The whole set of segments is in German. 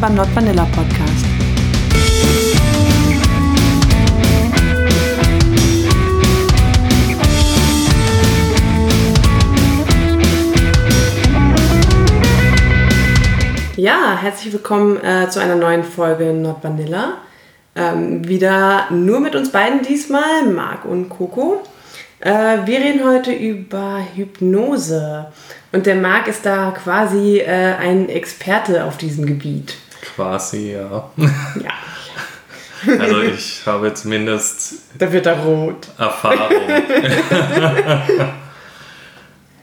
Willkommen beim Not Vanilla Podcast. Ja, herzlich willkommen äh, zu einer neuen Folge Not Vanilla. Ähm, wieder nur mit uns beiden diesmal, Marc und Coco. Äh, wir reden heute über Hypnose. Und der Marc ist da quasi äh, ein Experte auf diesem Gebiet. Quasi, ja. Ja. Also ich habe zumindest Da wird er rot. Erfahrung.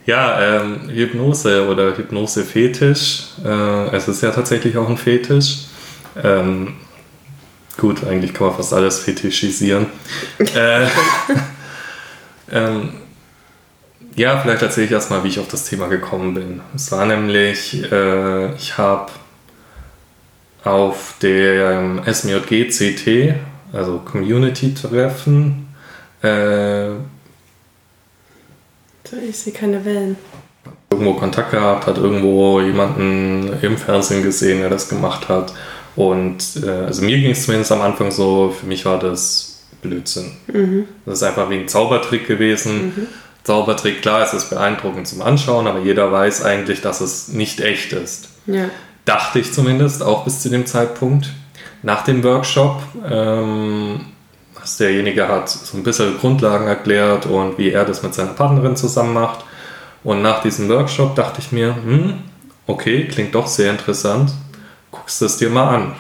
ja, ähm, Hypnose oder Hypnose-Fetisch. Äh, es ist ja tatsächlich auch ein Fetisch. Ähm, gut, eigentlich kann man fast alles fetischisieren. äh, ähm, ja, vielleicht erzähle ich erstmal, wie ich auf das Thema gekommen bin. Es war nämlich, äh, ich habe auf dem SMJG CT, also Community-Treffen, äh, Ich sehe keine Wellen. irgendwo Kontakt gehabt, hat irgendwo jemanden im Fernsehen gesehen, der das gemacht hat. Und äh, also mir ging es zumindest am Anfang so, für mich war das Blödsinn. Das ist einfach wie ein Zaubertrick gewesen. Zaubertrick, klar, es ist beeindruckend zum Anschauen, aber jeder weiß eigentlich, dass es nicht echt ist. Ja. Dachte ich zumindest, auch bis zu dem Zeitpunkt. Nach dem Workshop, ähm, was derjenige hat so ein bisschen Grundlagen erklärt und wie er das mit seiner Partnerin zusammen macht. Und nach diesem Workshop dachte ich mir, hm, okay, klingt doch sehr interessant, guckst es dir mal an.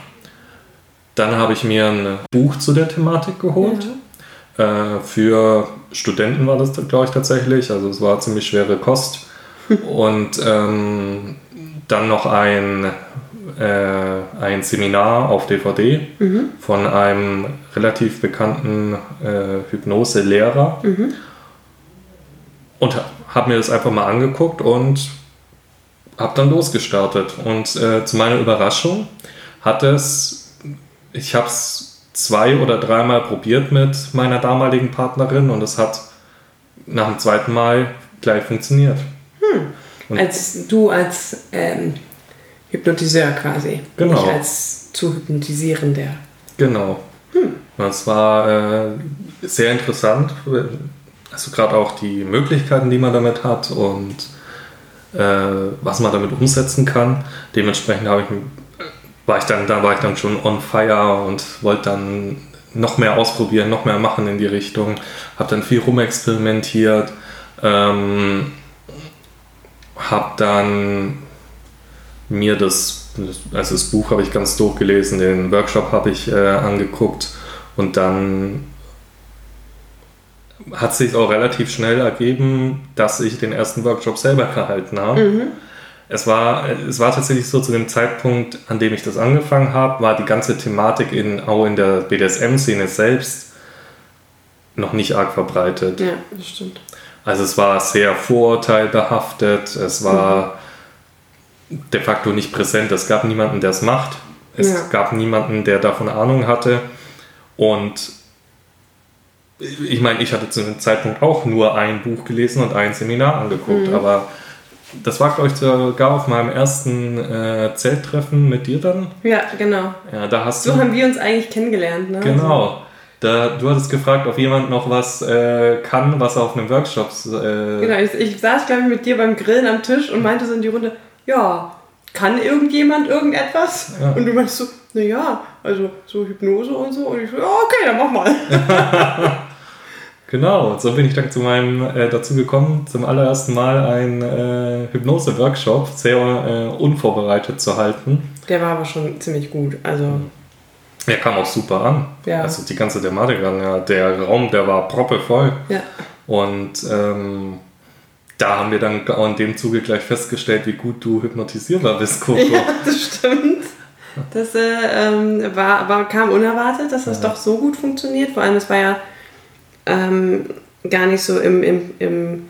Dann habe ich mir ein Buch zu der Thematik geholt. Äh, für Studenten war das, glaube ich, tatsächlich. Also es war ziemlich schwere Kost. Und ähm, dann noch ein, äh, ein Seminar auf DVD von einem relativ bekannten äh, Hypnose-Lehrer. Und habe mir das einfach mal angeguckt und habe dann losgestartet. Und äh, zu meiner Überraschung hat es, ich habe es zwei oder dreimal probiert mit meiner damaligen Partnerin und es hat nach dem zweiten Mal gleich funktioniert. Und- Als du als ähm, Hypnotiseur quasi. Genau. Nicht als zu hypnotisierender. Genau. Das war äh, sehr interessant. Also gerade auch die Möglichkeiten, die man damit hat und äh, was man damit umsetzen kann. Dementsprechend habe ich, war ich dann, da war ich dann schon on fire und wollte dann noch mehr ausprobieren, noch mehr machen in die Richtung. Habe dann viel rumexperimentiert. Ähm, habe dann mir das, also das Buch habe ich ganz durchgelesen, den Workshop habe ich äh, angeguckt und dann hat sich auch relativ schnell ergeben, dass ich den ersten Workshop selber gehalten habe. Es, war, es war tatsächlich so zu dem Zeitpunkt, an dem ich das angefangen habe, war die ganze Thematik in, auch in der BDSM-Szene selbst noch nicht arg verbreitet. Ja, das stimmt. Also es war sehr vorurteilbehaftet, es war de facto nicht präsent, es gab niemanden, der es macht, es Ja. gab niemanden, der davon Ahnung hatte und ich meine, ich hatte zu dem Zeitpunkt auch nur ein Buch gelesen und ein Seminar angeguckt, aber das war, glaube ich, sogar auf meinem ersten äh, Zelttreffen mit dir dann. Ja, genau. Ja, da hast So du... haben wir uns eigentlich kennengelernt, ne? Genau. Da, du hattest gefragt, ob jemand noch was äh, kann, was er auf einem Workshop äh, Genau, ich, ich saß, glaube ich, mit dir beim Grillen am Tisch und meinte so in die Runde, ja, kann irgendjemand irgendetwas? Ja. Und du meinst so, naja, also so Hypnose und so. Und ich so, ja, okay, dann mach mal. Genau, so bin ich dann zu meinem äh, dazu gekommen, zum allerersten Mal einen äh, Hypnose-Workshop sehr äh, unvorbereitet zu halten. Der war aber schon ziemlich gut. Also, Er kam auch super an. Ja. Also die ganze Thematik an, ja, der Raum, der war proppevoll. ja. Und ähm, da haben wir dann auch in dem Zuge gleich festgestellt, wie gut du hypnotisierbar bist, Coco. Ja, das stimmt. Das äh, ähm, war, war, kam unerwartet, dass das doch so gut funktioniert. Vor allem, es war ja ähm, gar nicht so im, im, im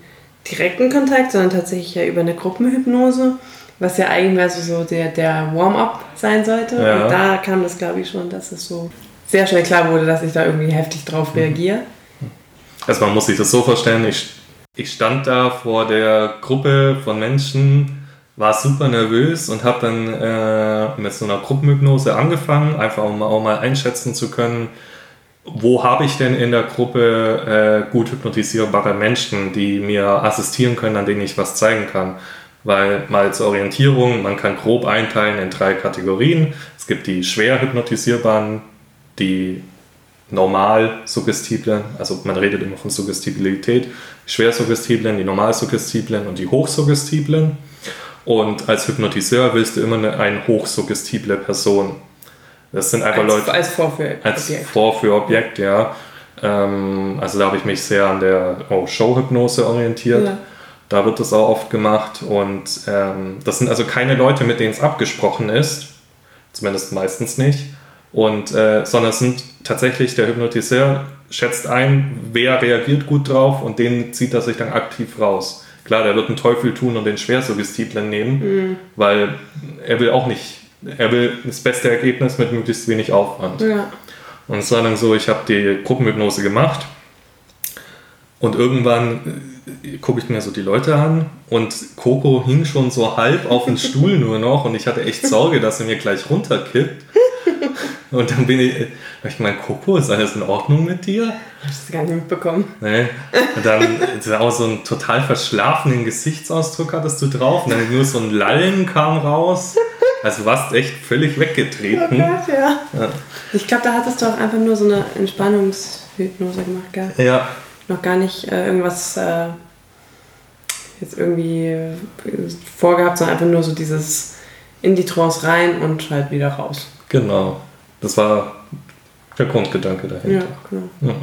direkten Kontakt, sondern tatsächlich ja über eine Gruppenhypnose, was ja eigentlich also so der, der Warm-up sein sollte. Ja. Und da kam das, glaube ich, schon, dass es so sehr schnell klar wurde, dass ich da irgendwie heftig drauf reagiere. Also man muss sich das so vorstellen, ich, ich stand da vor der Gruppe von Menschen, war super nervös und habe dann äh, mit so einer Gruppenhypnose angefangen, einfach um auch mal einschätzen zu können, wo habe ich denn in der Gruppe äh, gut hypnotisierbare Menschen, die mir assistieren können, an denen ich was zeigen kann. Weil mal zur Orientierung, man kann grob einteilen in drei Kategorien. Es gibt die schwer hypnotisierbaren, die normal suggestiblen, also man redet immer von Suggestibilität, die schwer suggestiblen, die normal suggestiblen und die hochsuggestiblen. Und als Hypnotiseur willst du immer eine, eine hochsuggestible Person. Das sind einfach als, Leute. Als Vorführobjekt. Als Vorführobjekt, ja. Ähm, also da habe ich mich sehr an der oh, Showhypnose orientiert. Ja. Da wird das auch oft gemacht. Und ähm, das sind also keine Leute, mit denen es abgesprochen ist. Zumindest meistens nicht. Und, äh, sondern es sind tatsächlich der Hypnotiseur schätzt ein, wer reagiert gut drauf und den zieht er sich dann aktiv raus. Klar, der wird einen Teufel tun und den Schwersuggestiblen nehmen, mhm. weil er will auch nicht, er will das beste Ergebnis mit möglichst wenig Aufwand. Ja. Und es war dann so, ich habe die Gruppenhypnose gemacht und irgendwann gucke ich mir so die Leute an und Coco hing schon so halb auf dem Stuhl nur noch und ich hatte echt Sorge, dass er mir gleich runterkippt. Und dann bin ich, ich gemeint, Coco, ist alles in Ordnung mit dir? Hast du gar nicht mitbekommen. Nee. Und dann auch so einen total verschlafenen Gesichtsausdruck hattest du drauf. Und dann nur so ein Lallen kam raus. Also du warst echt völlig weggetreten. Oh Gott, ja. ja. Ich glaube, da hattest du auch einfach nur so eine Entspannungshypnose gemacht, gell? Ja. Noch gar nicht äh, irgendwas äh, jetzt irgendwie äh, vorgehabt, sondern einfach nur so dieses in die Trance rein und halt wieder raus. Genau. Das war der Grundgedanke dahinter. Ja, genau. Ja.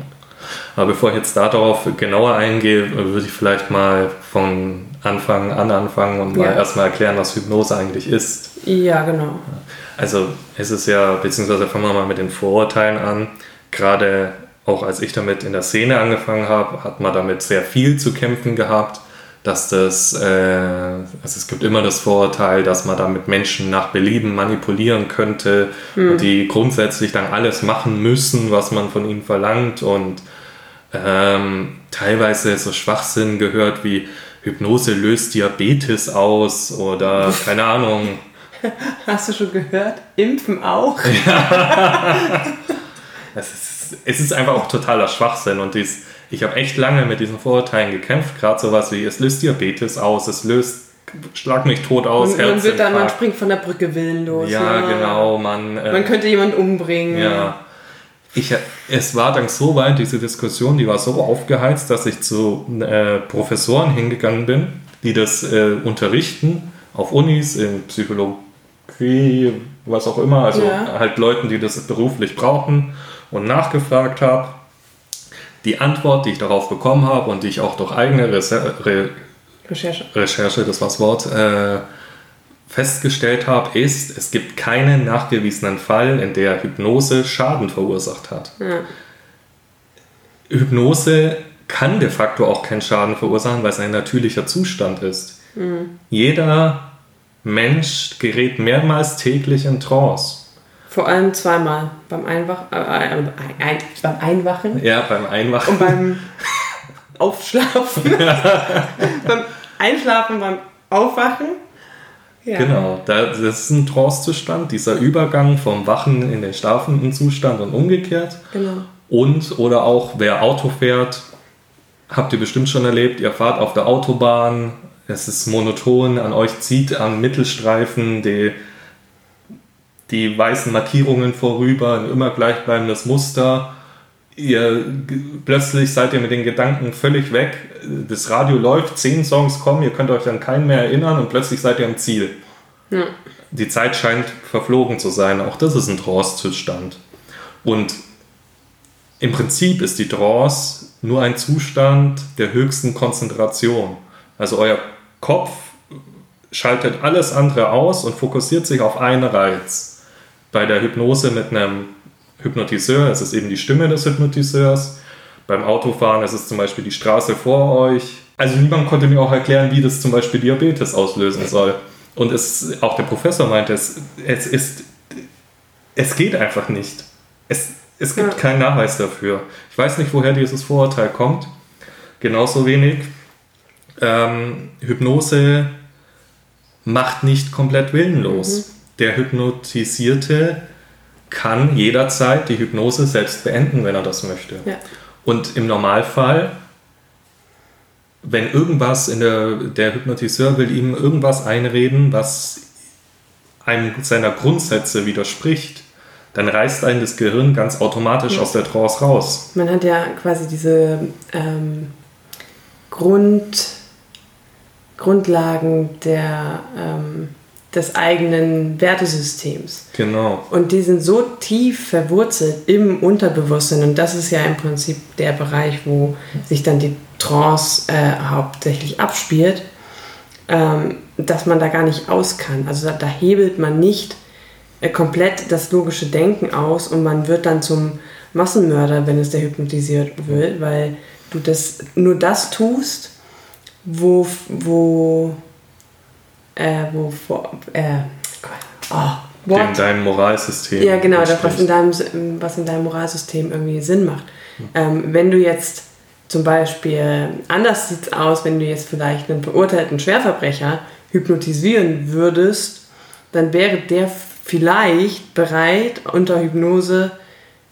Aber bevor ich jetzt darauf genauer eingehe, würde ich vielleicht mal von Anfang an anfangen und ja. mal erstmal erklären, was Hypnose eigentlich ist. Ja, genau. Also es ist ja, beziehungsweise fangen wir mal mit den Vorurteilen an. Gerade auch als ich damit in der Szene angefangen habe, hat man damit sehr viel zu kämpfen gehabt dass das, äh, also es gibt immer das Vorurteil, dass man damit Menschen nach Belieben manipulieren könnte mhm. und die grundsätzlich dann alles machen müssen, was man von ihnen verlangt und ähm, teilweise so Schwachsinn gehört wie Hypnose löst Diabetes aus oder keine Ahnung. Hast du schon gehört? Impfen auch? Ja. es, ist, es ist einfach auch totaler Schwachsinn und dies ich habe echt lange mit diesen Vorurteilen gekämpft, gerade sowas wie, es löst Diabetes aus, es löst Schlag mich tot aus. Und man wird dann, man springt von der Brücke willenlos. Ja, ja. genau. Man, äh, man könnte jemanden umbringen. Ja. Ich, es war dann so weit, diese Diskussion, die war so aufgeheizt, dass ich zu äh, Professoren hingegangen bin, die das äh, unterrichten, auf Unis, in Psychologie, was auch immer, also ja. halt Leuten, die das beruflich brauchen und nachgefragt habe die Antwort, die ich darauf bekommen habe und die ich auch durch eigene Reser Re Recherche. Recherche, das war das Wort, äh, festgestellt habe, ist, es gibt keinen nachgewiesenen Fall, in der Hypnose Schaden verursacht hat. Ja. Hypnose kann de facto auch keinen Schaden verursachen, weil es ein natürlicher Zustand ist. Mhm. Jeder Mensch gerät mehrmals täglich in Trance. Vor allem zweimal. Beim, Einwach, äh, ein, beim Einwachen. Ja, beim Einwachen. Und beim Aufschlafen. beim Einschlafen, beim Aufwachen. Ja. Genau, das ist ein Trance-Zustand, dieser Übergang vom Wachen in den schlafenden Zustand und umgekehrt. Genau. Und oder auch wer Auto fährt, habt ihr bestimmt schon erlebt, ihr fahrt auf der Autobahn, es ist monoton, an euch zieht am Mittelstreifen die die weißen Markierungen vorüber, ein immer gleichbleibendes Muster. Ihr, plötzlich seid ihr mit den Gedanken völlig weg. Das Radio läuft, zehn Songs kommen, ihr könnt euch an keinen mehr erinnern und plötzlich seid ihr am Ziel. Ja. Die Zeit scheint verflogen zu sein. Auch das ist ein Trance-Zustand. Und im Prinzip ist die Trance nur ein Zustand der höchsten Konzentration. Also euer Kopf schaltet alles andere aus und fokussiert sich auf einen Reiz bei der Hypnose mit einem Hypnotiseur, es ist eben die Stimme des Hypnotiseurs. Beim Autofahren ist es zum Beispiel die Straße vor euch. Also niemand konnte mir auch erklären, wie das zum Beispiel Diabetes auslösen soll. Und es, auch der Professor meinte, es, es, ist, es geht einfach nicht. Es, es gibt ja. keinen Nachweis dafür. Ich weiß nicht, woher dieses Vorurteil kommt. Genauso wenig. Ähm, Hypnose macht nicht komplett willenlos. Mhm. Der Hypnotisierte kann jederzeit die Hypnose selbst beenden, wenn er das möchte. Ja. Und im Normalfall, wenn irgendwas in der, der Hypnotiseur will ihm irgendwas einreden, was einem seiner Grundsätze widerspricht, dann reißt einen das Gehirn ganz automatisch ja. aus der Trance raus. Man hat ja quasi diese ähm, Grund, Grundlagen der, ähm, des eigenen Wertesystems. Genau. Und die sind so tief verwurzelt im Unterbewusstsein und das ist ja im Prinzip der Bereich, wo sich dann die Trance äh, hauptsächlich abspielt, ähm, dass man da gar nicht aus kann. Also da, da hebelt man nicht äh, komplett das logische Denken aus und man wird dann zum Massenmörder, wenn es der hypnotisiert will, weil du das nur das tust, wo, wo, äh, wo, wo äh, oh, in deinem Moralsystem. Ja, genau, das, was in, deinem, was in deinem Moralsystem irgendwie Sinn macht. Hm. Ähm, wenn du jetzt zum Beispiel, anders sieht es aus, wenn du jetzt vielleicht einen verurteilten Schwerverbrecher hypnotisieren würdest, dann wäre der vielleicht bereit, unter Hypnose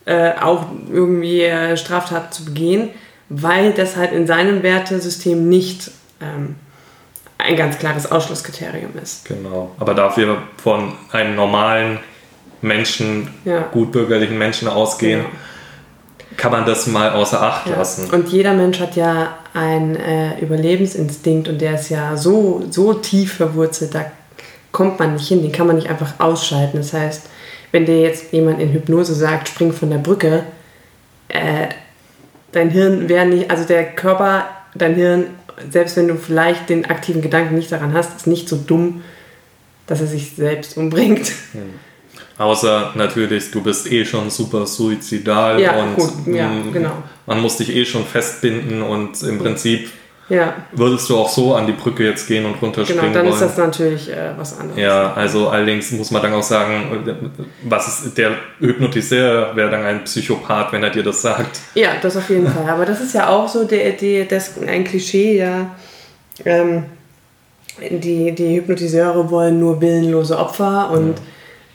äh, auch irgendwie äh, Straftaten zu begehen, weil das halt in seinem Wertesystem nicht ähm, ein ganz klares Ausschlusskriterium ist. Genau, aber dafür von einem normalen Menschen, ja. gutbürgerlichen Menschen ausgehen, ja. kann man das mal außer Acht ja. lassen. Und jeder Mensch hat ja einen äh, Überlebensinstinkt und der ist ja so, so tief verwurzelt, da kommt man nicht hin, den kann man nicht einfach ausschalten. Das heißt, wenn dir jetzt jemand in Hypnose sagt, spring von der Brücke, äh, dein Hirn wäre nicht, also der Körper, dein Hirn, selbst wenn du vielleicht den aktiven Gedanken nicht daran hast, ist nicht so dumm, dass er sich selbst umbringt. Hm. Außer natürlich, du bist eh schon super suizidal ja, und gut, ja, genau. man muss dich eh schon festbinden und im Prinzip ja. Würdest du auch so an die Brücke jetzt gehen und runterspringen Genau, dann wollen? ist das natürlich äh, was anderes. Ja, also allerdings muss man dann auch sagen, was ist der Hypnotiseur wäre dann ein Psychopath, wenn er dir das sagt. Ja, das auf jeden Fall. Aber das ist ja auch so der, der, das, ein Klischee, ja. Ähm, die, die Hypnotiseure wollen nur willenlose Opfer und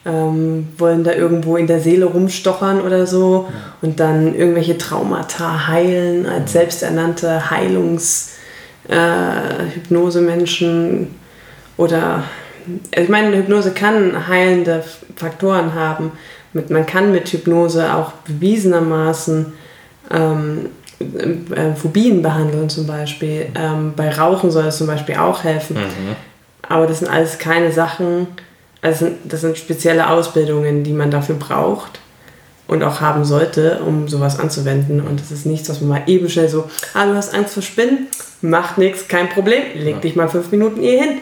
ja. ähm, wollen da irgendwo in der Seele rumstochern oder so ja. und dann irgendwelche Traumata heilen als selbsternannte Heilungs- äh, Hypnose-Menschen oder also ich meine, Hypnose kann heilende Faktoren haben. Mit, man kann mit Hypnose auch bewiesenermaßen ähm, äh, Phobien behandeln zum Beispiel. Ähm, bei Rauchen soll es zum Beispiel auch helfen. Mhm. Aber das sind alles keine Sachen, also das sind spezielle Ausbildungen, die man dafür braucht und auch haben sollte, um sowas anzuwenden. Und das ist nichts, was man mal eben schnell so, ah, du hast Angst vor Spinnen, macht nichts, kein Problem, leg ja. dich mal fünf Minuten hier hin.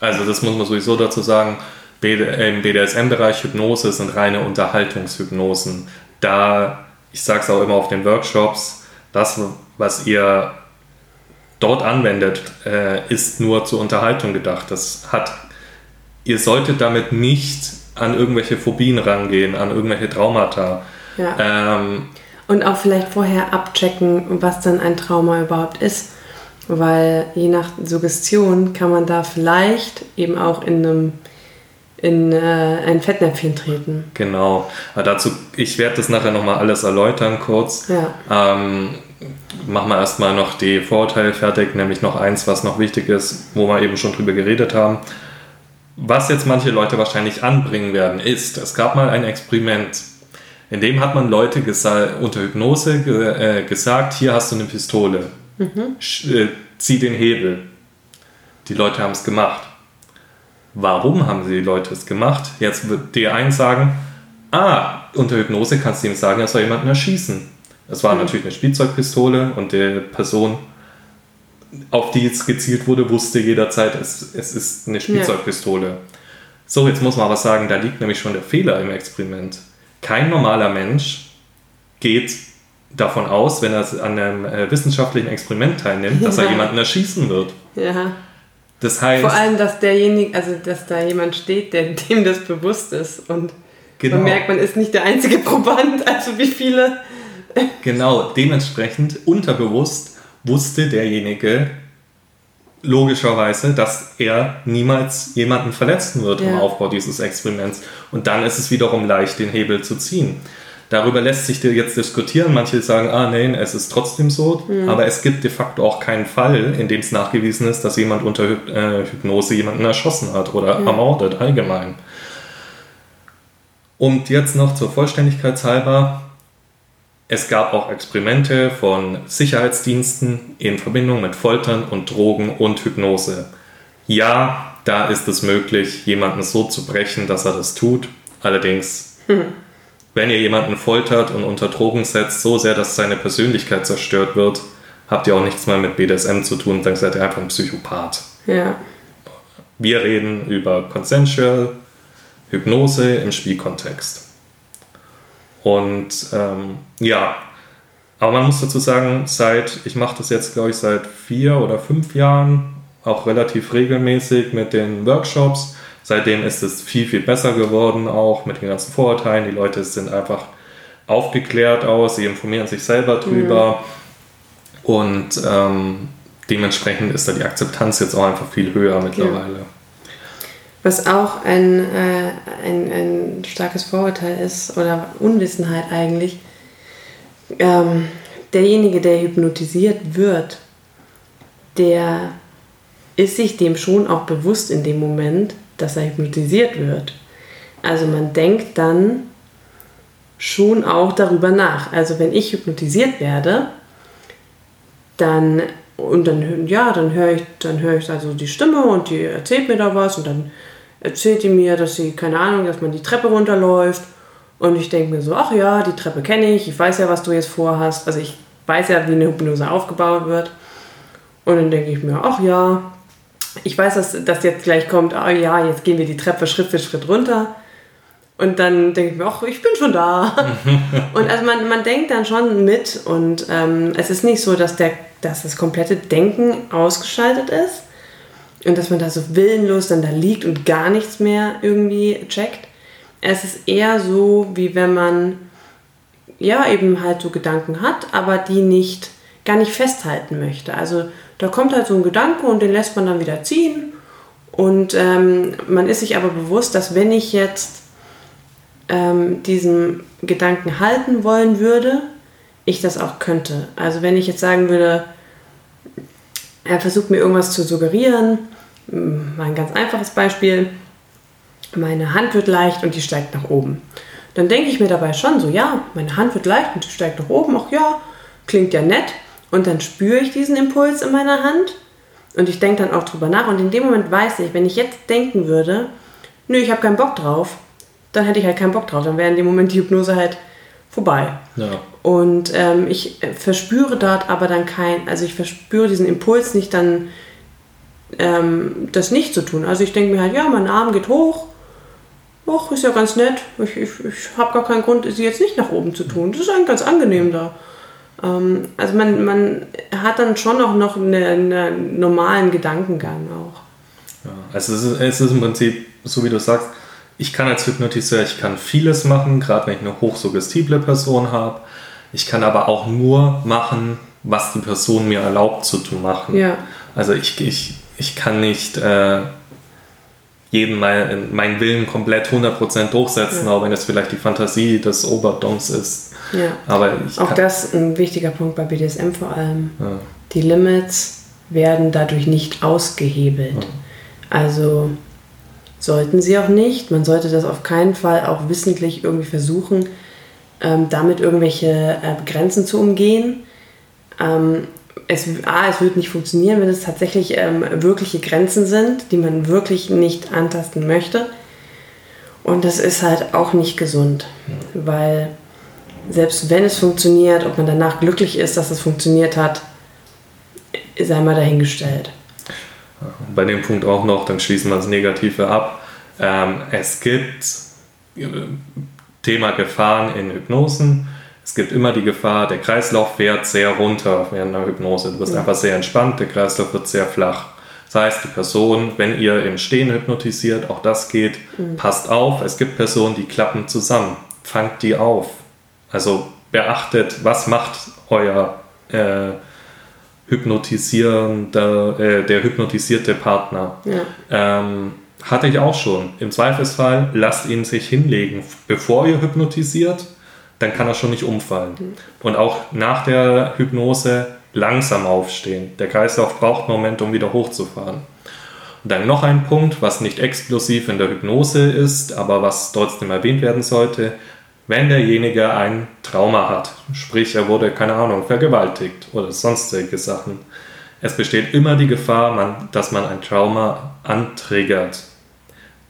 Also das muss man sowieso dazu sagen, im BDSM-Bereich Hypnose sind reine Unterhaltungshypnosen. Da, ich sage es auch immer auf den Workshops, das, was ihr dort anwendet, äh, ist nur zur Unterhaltung gedacht. Das hat, ihr solltet damit nicht an irgendwelche Phobien rangehen, an irgendwelche Traumata. Ja. Ähm, und auch vielleicht vorher abchecken, was dann ein Trauma überhaupt ist. Weil je nach Suggestion kann man da vielleicht eben auch in einem in äh, ein Fettnäpfchen treten. Genau. Aber dazu, ich werde das nachher nochmal alles erläutern kurz. Ja. Ähm, machen wir erstmal noch die Vorurteile fertig, nämlich noch eins, was noch wichtig ist, wo wir eben schon drüber geredet haben. Was jetzt manche Leute wahrscheinlich anbringen werden, ist, es gab mal ein Experiment, in dem hat man Leute unter Hypnose ge äh, gesagt, hier hast du eine Pistole, mhm. äh, zieh den Hebel. Die Leute haben es gemacht. Warum haben die Leute es gemacht? Jetzt wird dir eins sagen, ah, unter Hypnose kannst du ihm sagen, er soll jemanden erschießen. Es war mhm. natürlich eine Spielzeugpistole und die Person auf die jetzt gezielt wurde, wusste jederzeit, es, es ist eine Spielzeugpistole. Ja. So, jetzt muss man aber sagen, da liegt nämlich schon der Fehler im Experiment. Kein normaler Mensch geht davon aus, wenn er an einem äh, wissenschaftlichen Experiment teilnimmt, dass ja. er jemanden erschießen wird. Ja. Das heißt. Vor allem, dass derjenige, also dass da jemand steht, der, dem das bewusst ist und genau. man merkt, man ist nicht der einzige Proband, also wie viele. Genau, dementsprechend unterbewusst wusste derjenige, logischerweise, dass er niemals jemanden verletzen wird ja. im Aufbau dieses Experiments. Und dann ist es wiederum leicht, den Hebel zu ziehen. Darüber lässt sich jetzt diskutieren. Manche sagen, ah nein, es ist trotzdem so. Mhm. Aber es gibt de facto auch keinen Fall, in dem es nachgewiesen ist, dass jemand unter äh, Hypnose jemanden erschossen hat oder mhm. ermordet allgemein. Und jetzt noch zur Vollständigkeit halber. Es gab auch Experimente von Sicherheitsdiensten in Verbindung mit Foltern und Drogen und Hypnose. Ja, da ist es möglich, jemanden so zu brechen, dass er das tut. Allerdings mhm wenn ihr jemanden foltert und unter Drogen setzt, so sehr, dass seine Persönlichkeit zerstört wird, habt ihr auch nichts mehr mit BDSM zu tun, dann seid ihr einfach ein Psychopath. Ja. Wir reden über Consensual Hypnose im Spielkontext. Und ähm, ja, aber man muss dazu sagen, seit, ich mache das jetzt, glaube ich, seit vier oder fünf Jahren, auch relativ regelmäßig mit den Workshops Seitdem ist es viel, viel besser geworden, auch mit den ganzen Vorurteilen. Die Leute sind einfach aufgeklärt aus, sie informieren sich selber drüber. Mhm. Und ähm, dementsprechend ist da die Akzeptanz jetzt auch einfach viel höher mittlerweile. Ja. Was auch ein, äh, ein, ein starkes Vorurteil ist oder Unwissenheit eigentlich, ähm, derjenige, der hypnotisiert wird, der ist sich dem schon auch bewusst in dem Moment, dass er hypnotisiert wird. Also man denkt dann schon auch darüber nach. Also wenn ich hypnotisiert werde, dann und dann ja, dann höre ich dann höre ich also die Stimme und die erzählt mir da was und dann erzählt die mir, dass sie keine Ahnung, dass man die Treppe runterläuft und ich denke mir so, ach ja, die Treppe kenne ich, ich weiß ja, was du jetzt vorhast. Also ich weiß ja, wie eine Hypnose aufgebaut wird. Und dann denke ich mir, ach ja, ich weiß, dass das jetzt gleich kommt, oh ja, jetzt gehen wir die Treppe Schritt für Schritt runter. Und dann denke ich mir, ach, ich bin schon da. und also man, man denkt dann schon mit und ähm, es ist nicht so, dass, der, dass das komplette Denken ausgeschaltet ist und dass man da so willenlos dann da liegt und gar nichts mehr irgendwie checkt. Es ist eher so, wie wenn man ja eben halt so Gedanken hat, aber die nicht gar nicht festhalten möchte. Also da kommt halt so ein Gedanke und den lässt man dann wieder ziehen. Und ähm, man ist sich aber bewusst, dass wenn ich jetzt ähm, diesen Gedanken halten wollen würde, ich das auch könnte. Also wenn ich jetzt sagen würde, er versucht mir irgendwas zu suggerieren, mal ein ganz einfaches Beispiel, meine Hand wird leicht und die steigt nach oben. Dann denke ich mir dabei schon so, ja, meine Hand wird leicht und die steigt nach oben, ach ja, klingt ja nett. Und dann spüre ich diesen Impuls in meiner Hand und ich denke dann auch drüber nach. Und in dem Moment weiß ich, wenn ich jetzt denken würde, nö, ich habe keinen Bock drauf, dann hätte ich halt keinen Bock drauf. Dann wäre in dem Moment die Hypnose halt vorbei. Ja. Und ähm, ich verspüre dort aber dann kein, also ich verspüre diesen Impuls nicht dann, ähm, das nicht zu tun. Also ich denke mir halt, ja, mein Arm geht hoch. Och, ist ja ganz nett. Ich, ich, ich habe gar keinen Grund, sie jetzt nicht nach oben zu tun. Das ist eigentlich ganz angenehm da. Ähm, also man, man hat dann schon auch noch einen, einen normalen Gedankengang auch. Ja, also es ist, es ist im Prinzip, so wie du sagst, ich kann als Hypnotiseur, ich kann vieles machen, gerade wenn ich eine hochsuggestible Person habe. Ich kann aber auch nur machen, was die Person mir erlaubt zu machen. Ja. Also ich, ich, ich kann nicht äh, jeden mein, meinen Willen komplett 100% durchsetzen, ja. auch wenn es vielleicht die Fantasie des Oberdoms ist. Ja. Aber auch das ist ein wichtiger Punkt bei BDSM vor allem. Ja. Die Limits werden dadurch nicht ausgehebelt. Ja. Also sollten sie auch nicht. Man sollte das auf keinen Fall auch wissentlich irgendwie versuchen, ähm, damit irgendwelche äh, Grenzen zu umgehen. Ähm, es, A, es wird nicht funktionieren, wenn es tatsächlich ähm, wirkliche Grenzen sind, die man wirklich nicht antasten möchte. Und das ist halt auch nicht gesund, weil selbst wenn es funktioniert, ob man danach glücklich ist, dass es funktioniert hat, sei mal dahingestellt. Bei dem Punkt auch noch, dann schließen wir das Negative ab. Ähm, es gibt äh, Thema Gefahren in Hypnosen. Es gibt immer die Gefahr, der Kreislauf fährt sehr runter während einer Hypnose. Du bist ja. einfach sehr entspannt, der Kreislauf wird sehr flach. Das heißt, die Person, wenn ihr im Stehen hypnotisiert, auch das geht, mhm. passt auf. Es gibt Personen, die klappen zusammen. Fangt die auf. Also beachtet, was macht euer, äh, hypnotisierender, äh, der hypnotisierte Partner. Ja. Ähm, hatte ich auch schon. Im Zweifelsfall lasst ihn sich hinlegen, bevor ihr hypnotisiert, dann kann er schon nicht umfallen. Und auch nach der Hypnose langsam aufstehen. Der Kreislauf braucht einen Moment, um wieder hochzufahren. Und dann noch ein Punkt, was nicht explosiv in der Hypnose ist, aber was trotzdem erwähnt werden sollte. Wenn derjenige ein Trauma hat, sprich er wurde, keine Ahnung, vergewaltigt oder sonstige Sachen, es besteht immer die Gefahr, dass man ein Trauma antriggert.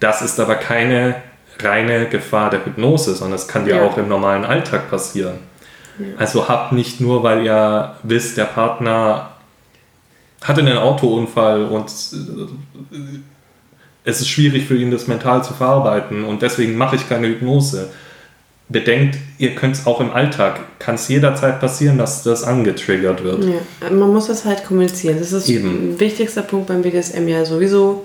Das ist aber keine reine Gefahr der Hypnose, sondern es kann dir Ja. auch im normalen Alltag passieren. Also habt nicht nur, weil ihr wisst, der Partner hatte einen Autounfall und äh, es ist schwierig für ihn, das mental zu verarbeiten und deswegen mache ich keine Hypnose. Bedenkt, ihr könnt es auch im Alltag, kann es jederzeit passieren, dass das angetriggert wird. Ja, man muss das halt kommunizieren. Das ist Eben. ein wichtigster Punkt beim BDSM ja sowieso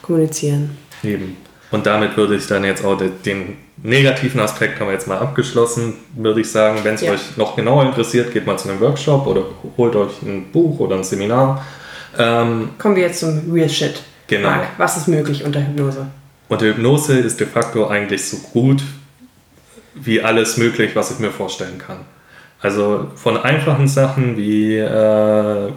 kommunizieren. Eben. Und damit würde ich dann jetzt auch de- den negativen Aspekt haben wir jetzt mal abgeschlossen, würde ich sagen, wenn es Ja. euch noch genauer interessiert, geht mal zu einem Workshop oder holt euch ein Buch oder ein Seminar. Ähm, Kommen wir jetzt zum Real Shit. Genau. Marc, was ist möglich unter Hypnose? die Hypnose ist de facto eigentlich so gut wie alles möglich, was ich mir vorstellen kann. Also von einfachen Sachen wie, äh,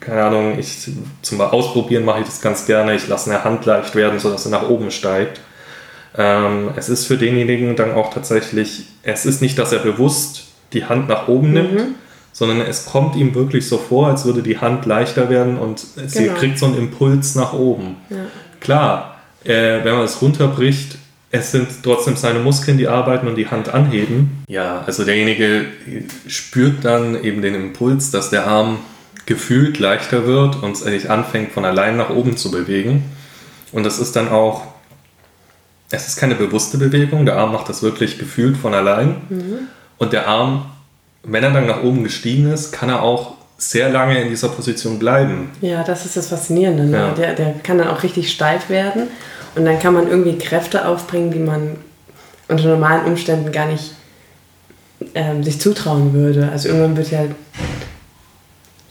keine Ahnung, ich zum Ausprobieren mache ich das ganz gerne, ich lasse eine Hand leicht werden, sodass sie nach oben steigt. Ähm, es ist für denjenigen dann auch tatsächlich, es ist nicht, dass er bewusst die Hand nach oben nimmt, sondern es kommt ihm wirklich so vor, als würde die Hand leichter werden und sie Genau. kriegt so einen Impuls nach oben. Ja. Klar, äh, wenn man es runterbricht, es sind trotzdem seine Muskeln, die arbeiten und die Hand anheben. Ja, also derjenige spürt dann eben den Impuls, dass der Arm gefühlt leichter wird und sich anfängt von allein nach oben zu bewegen. Und das ist dann auch, es ist keine bewusste Bewegung, der Arm macht das wirklich gefühlt von allein. Und der Arm, wenn er dann nach oben gestiegen ist, kann er auch sehr lange in dieser Position bleiben. Ja, das ist das Faszinierende. Ne? Ja. Der, der kann dann auch richtig steif werden und dann kann man irgendwie Kräfte aufbringen, die man unter normalen Umständen gar nicht ähm, sich zutrauen würde. Also irgendwann wird ja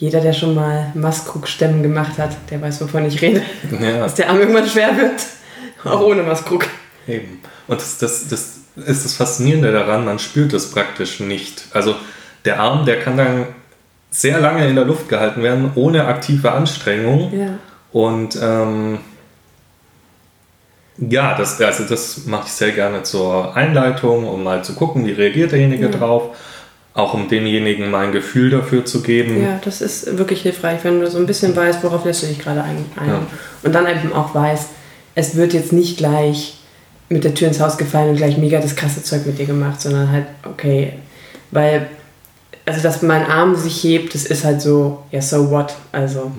jeder, der schon mal Maskrug-Stämmen gemacht hat, der weiß, wovon ich rede, Ja. dass der Arm irgendwann schwer wird, auch ohne Maskrug. Eben. Und das, das, das ist das Faszinierende daran, man spürt es praktisch nicht. Also der Arm, der kann dann sehr lange in der Luft gehalten werden, ohne aktive Anstrengung. Ja. Und ähm, ja, das, also das mache ich sehr gerne zur Einleitung, um mal zu gucken, wie reagiert derjenige Ja. drauf. Auch um demjenigen mal ein Gefühl dafür zu geben. Ja, das ist wirklich hilfreich, wenn du so ein bisschen weißt, worauf lässt du dich gerade ein. ein. Ja. Und dann eben auch weißt, es wird jetzt nicht gleich mit der Tür ins Haus gefallen und gleich mega das krasse Zeug mit dir gemacht, sondern halt, okay, weil, also dass mein Arm sich hebt, das ist halt so, ja, so what? Also,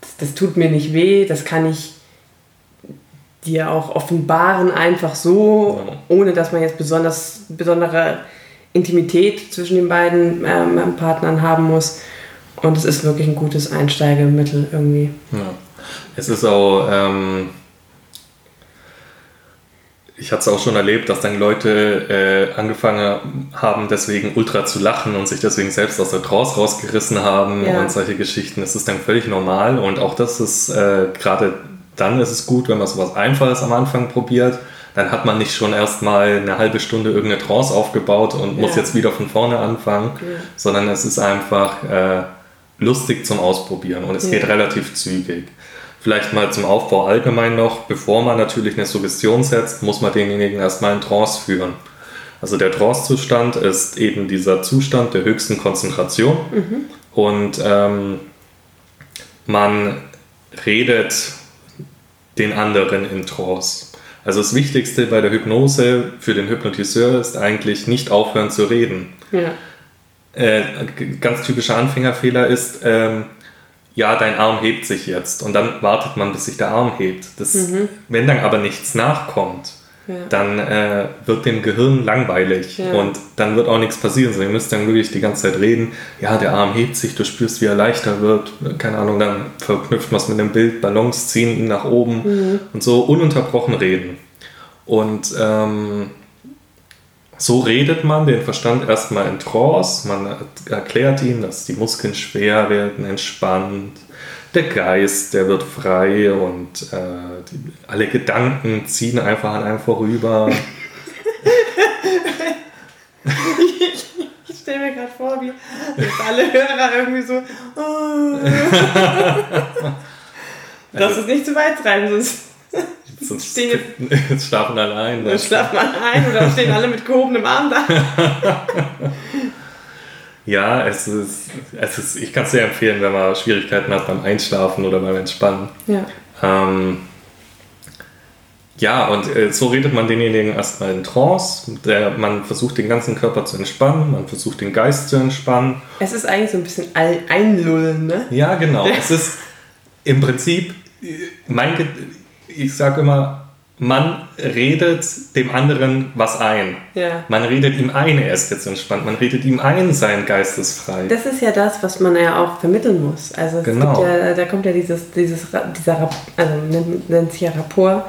das, das tut mir nicht weh, das kann ich dir auch offenbaren, einfach so, ohne dass man jetzt besonders, besondere Intimität zwischen den beiden ähm, Partnern haben muss. Und es ist wirklich ein gutes Einsteigemittel irgendwie. Ja. Es ist auch, ähm, ich hatte es auch schon erlebt, dass dann Leute äh, angefangen haben, deswegen ultra zu lachen und sich deswegen selbst aus der Trance rausgerissen haben Ja. und solche Geschichten. Das ist dann völlig normal und auch das ist äh, gerade dann ist es gut, wenn man sowas Einfaches am Anfang probiert. Dann hat man nicht schon erstmal eine halbe Stunde irgendeine Trance aufgebaut und muss Ja. jetzt wieder von vorne anfangen, Ja. sondern es ist einfach äh, lustig zum Ausprobieren und es geht relativ zügig. Vielleicht mal zum Aufbau allgemein noch, bevor man natürlich eine Suggestion setzt, muss man denjenigen erstmal in Trance führen. Also der Trance-Zustand ist eben dieser Zustand der höchsten Konzentration und ähm, man redet den anderen in Trance. Also das Wichtigste bei der Hypnose für den Hypnotiseur ist eigentlich nicht aufhören zu reden. Ja. Äh, ganz typischer Anfängerfehler ist, ähm, ja, dein Arm hebt sich jetzt und dann wartet man, bis sich der Arm hebt. Das, Wenn dann aber nichts nachkommt, Ja. dann äh, wird dem Gehirn langweilig Ja. und dann wird auch nichts passieren. Also ihr müsst dann wirklich die ganze Zeit reden, ja, der Arm hebt sich, du spürst, wie er leichter wird, keine Ahnung, dann verknüpft man es mit einem Bild, Ballons ziehen ihn nach oben und so ununterbrochen reden. Und ähm, so redet man den Verstand erstmal in Trance. Man erklärt ihm, dass die Muskeln schwer werden, entspannt. Der Geist, der wird frei und äh, die, alle Gedanken ziehen einfach an einem vorüber. ich, ich stelle mir gerade vor, wie alle Hörer irgendwie so. Oh. Lass es nicht zu weit treiben, sonst. Sonst stehen jetzt, schlafen alle ein. Dann schlafen alle ein oder stehen alle mit gehobenem Arm da. Ja, es ist, es ist, ich kann es sehr empfehlen, wenn man Schwierigkeiten hat beim Einschlafen oder beim Entspannen. Ja. Ähm, ja, und äh, so redet man denjenigen erstmal in Trance. Der, man versucht den ganzen Körper zu entspannen, man versucht den Geist zu entspannen. Es ist eigentlich so ein bisschen Einlullen, ne? Ja, genau. es ist im Prinzip, mein, ich sage immer, man redet dem anderen was ein. Ja. Man redet ihm ein, er ist jetzt entspannt. Man redet ihm ein, sein Geist ist frei. Das ist ja das, was man ja auch vermitteln muss. Also genau. ja, da kommt ja dieses, dieses dieser, also nennt sich ja Rapport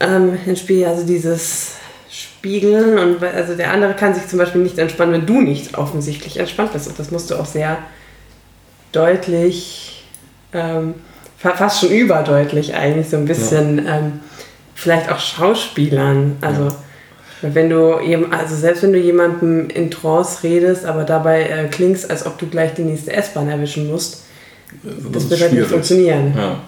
ähm, ins Spiel, also dieses Spiegeln und also der andere kann sich zum Beispiel nicht entspannen, wenn du nicht offensichtlich entspannt bist. Und das musst du auch sehr deutlich ähm, fast schon überdeutlich eigentlich, so ein bisschen ja. ähm, vielleicht auch Schauspielern. Also ja. wenn du eben, also selbst wenn du jemandem in Trance redest, aber dabei äh, klingst, als ob du gleich die nächste S-Bahn erwischen musst, das, das wird halt nicht funktionieren. Ja.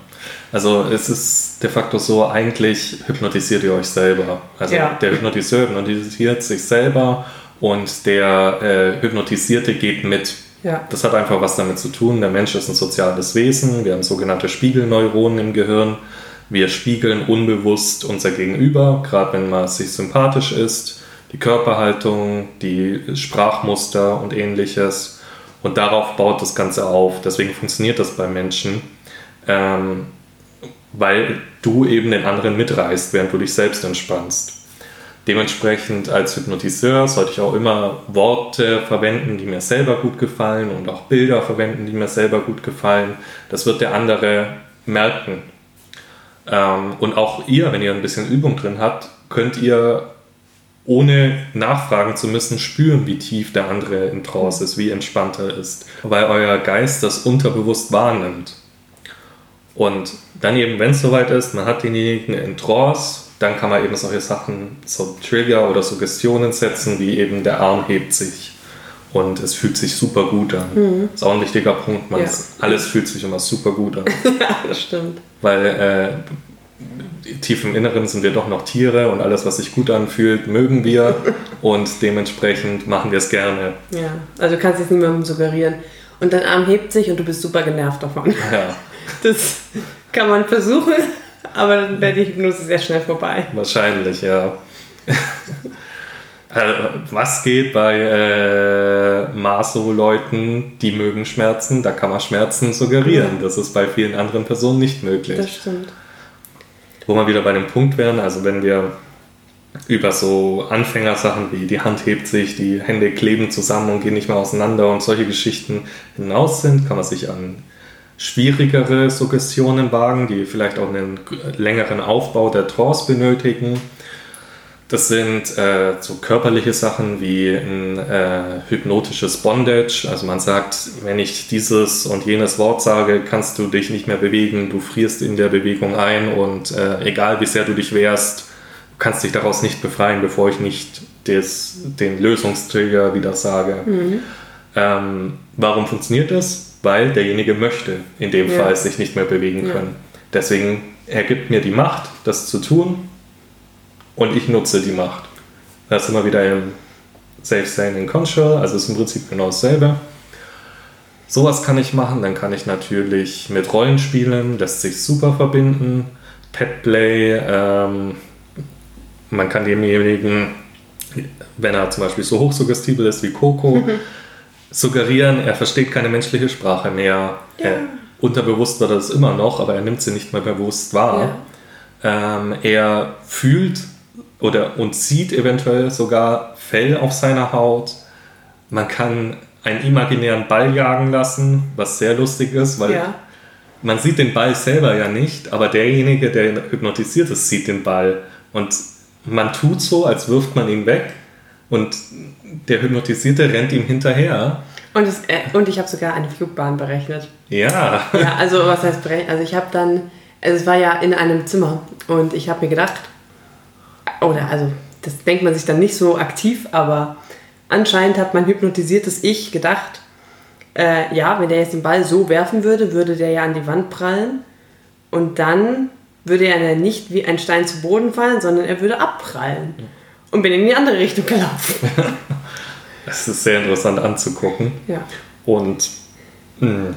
Also es ist de facto so, eigentlich hypnotisiert ihr euch selber. Also ja. der Hypnotiseur hypnotisiert sich selber und der äh, Hypnotisierte geht mit ja. Das hat einfach was damit zu tun. Der Mensch ist ein soziales Wesen. Wir haben sogenannte Spiegelneuronen im Gehirn. Wir spiegeln unbewusst unser Gegenüber, gerade wenn man sich sympathisch ist, die Körperhaltung, die Sprachmuster und ähnliches. Und darauf baut das Ganze auf. Deswegen funktioniert das bei Menschen, ähm, weil du eben den anderen mitreißt, während du dich selbst entspannst. Dementsprechend als Hypnotiseur sollte ich auch immer Worte verwenden, die mir selber gut gefallen und auch Bilder verwenden, die mir selber gut gefallen. Das wird der andere merken. Ähm, und auch ihr, wenn ihr ein bisschen Übung drin habt, könnt ihr ohne nachfragen zu müssen spüren, wie tief der andere in Trance ist, wie entspannt er ist, weil euer Geist das unterbewusst wahrnimmt. Und dann eben, wenn es soweit ist, man hat denjenigen in Trance, dann kann man eben solche Sachen, so Trigger oder Suggestionen setzen, wie eben der Arm hebt sich und es fühlt sich super gut an. Mhm. Das ist auch ein wichtiger Punkt. Man ja. alles fühlt sich immer super gut an. ja, das stimmt. Weil äh, tief im Inneren sind wir doch noch Tiere und alles, was sich gut anfühlt, mögen wir und dementsprechend machen wir es gerne. Ja, also du kannst es niemandem suggerieren. Und dein Arm hebt sich und du bist super genervt davon. Ja. Das kann man versuchen, aber dann wäre die Hypnose sehr schnell vorbei. Wahrscheinlich, ja. Was geht bei äh, Maso-Leuten, die mögen Schmerzen? Da kann man Schmerzen suggerieren. Das ist bei vielen anderen Personen nicht möglich. Das stimmt. Wo wir wieder bei dem Punkt wären, also wenn wir über so Anfängersachen wie die Hand hebt sich, die Hände kleben zusammen und gehen nicht mehr auseinander und solche Geschichten hinaus sind, kann man sich an schwierigere Suggestionen wagen, die vielleicht auch einen längeren Aufbau der Trance benötigen. Das sind äh, so körperliche Sachen wie ein äh, hypnotisches Bondage. Also man sagt, wenn ich dieses und jenes Wort sage, kannst du dich nicht mehr bewegen, du frierst in der Bewegung ein und äh, egal wie sehr du dich wehrst, kannst dich daraus nicht befreien, bevor ich nicht des, den Lösungstrigger wieder sage. Mhm. Ähm, warum funktioniert das? weil derjenige möchte in dem ja. Fall sich nicht mehr bewegen können. Deswegen ergibt mir die Macht, das zu tun und ich nutze die Macht. Das ist immer wieder im Safe in Control, also ist im Prinzip genau dasselbe. Sowas kann ich machen, dann kann ich natürlich mit Rollenspielen, lässt sich super verbinden. Petplay, ähm, man kann demjenigen, wenn er zum Beispiel so hochsuggestibel ist wie Coco, suggerieren, er versteht keine menschliche Sprache mehr. Ja. Er, unterbewusst wird er das immer noch, aber er nimmt sie nicht mehr bewusst wahr. Ja. Ähm, er fühlt oder und sieht eventuell sogar Fell auf seiner Haut. Man kann einen imaginären Ball jagen lassen, was sehr lustig ist, weil ja. man sieht den Ball selber ja nicht, aber derjenige, der hypnotisiert ist, sieht den Ball. Und man tut so, als wirft man ihn weg, Und der Hypnotisierte rennt ihm hinterher. Und, es, äh, und ich habe sogar eine Flugbahn berechnet. Ja. Ja, also was heißt berechnet? Also ich habe dann, also es war ja in einem Zimmer und ich habe mir gedacht, oder also das denkt man sich dann nicht so aktiv, aber anscheinend hat mein hypnotisiertes Ich gedacht, äh, ja, wenn der jetzt den Ball so werfen würde, würde der ja an die Wand prallen und dann würde er nicht wie ein Stein zu Boden fallen, sondern er würde abprallen. Und bin in die andere Richtung gelaufen. Es ist sehr interessant anzugucken. Ja. Und mh,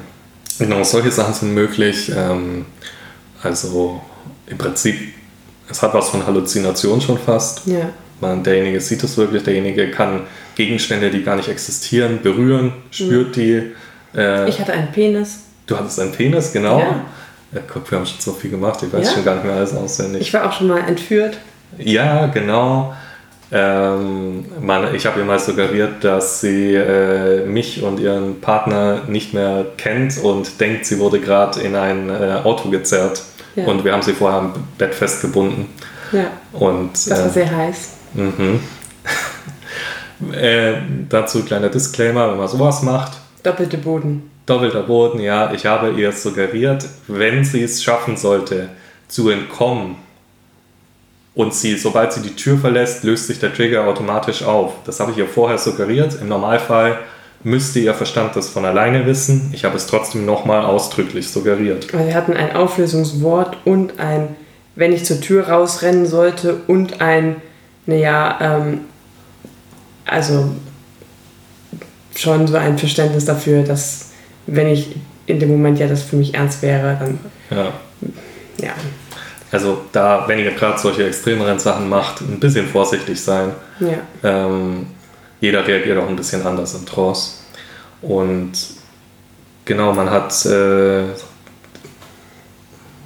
genau, solche Sachen sind möglich. Ähm, also im Prinzip, es hat was von Halluzination schon fast. Ja. Man, derjenige sieht es wirklich, derjenige kann Gegenstände, die gar nicht existieren, berühren, spürt die. Äh, Ich hatte einen Penis. du hattest einen Penis, genau. Ja. Ja, guck, wir haben schon so viel gemacht, ich weiß Ja? schon gar nicht mehr alles auswendig. Ich war auch schon mal entführt. Ja, genau. Ähm, man, ich habe ihr mal suggeriert, dass sie äh, mich und ihren Partner nicht mehr kennt und denkt, sie wurde gerade in ein äh, Auto gezerrt. Ja. Und wir haben sie vorher am Bett festgebunden. Ja. Und Das war äh, sehr heiß. mhm. äh, dazu kleiner Disclaimer, wenn man sowas macht, Doppelte Boden. doppelter Boden, ja, ich habe ihr suggeriert, wenn sie es schaffen sollte, zu entkommen und sie, sobald sie die Tür verlässt, löst sich der Trigger automatisch auf. Das habe ich ihr vorher suggeriert. Im Normalfall müsste ihr Verstand das von alleine wissen. Ich habe es trotzdem nochmal ausdrücklich suggeriert. Also wir hatten ein Auflösungswort und ein, wenn ich zur Tür rausrennen sollte und ein, naja, ähm, also schon so ein Verständnis dafür, dass wenn ich in dem Moment ja das für mich ernst wäre, dann Ja. ja. Also da, wenn ihr gerade solche extremeren Sachen macht, ein bisschen vorsichtig sein. Ja. Ähm, jeder reagiert auch ein bisschen anders in Trance. Und genau, man hat, äh,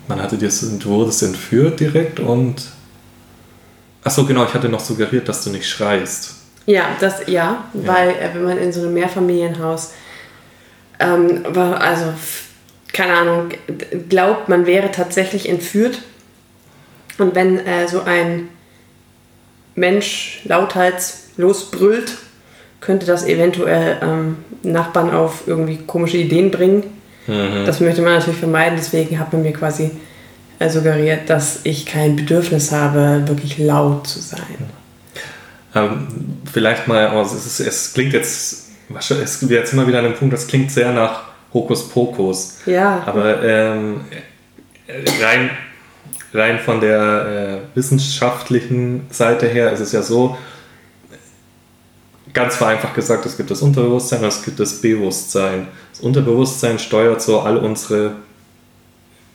man hatte dir, du wurdest entführt direkt und, achso genau, ich hatte noch suggeriert, dass du nicht schreist. Ja, das ja, weil äh, wenn man in so einem Mehrfamilienhaus, ähm, war, also keine Ahnung, glaubt, man wäre tatsächlich entführt und wenn äh, so ein Mensch lauthals losbrüllt, könnte das eventuell ähm, Nachbarn auf irgendwie komische Ideen bringen. Das möchte man natürlich vermeiden, deswegen hat man mir quasi äh, suggeriert, dass ich kein Bedürfnis habe, wirklich laut zu sein. Ähm, vielleicht mal, aber es, ist, es klingt jetzt, es wird jetzt immer wieder an einem Punkt, das klingt sehr nach Hokuspokus. Ja, Aber ähm, rein, rein von der äh, wissenschaftlichen Seite her ist es ja so, ganz vereinfacht gesagt, es gibt das Unterbewusstsein und es gibt das Bewusstsein. Das Unterbewusstsein steuert so all unsere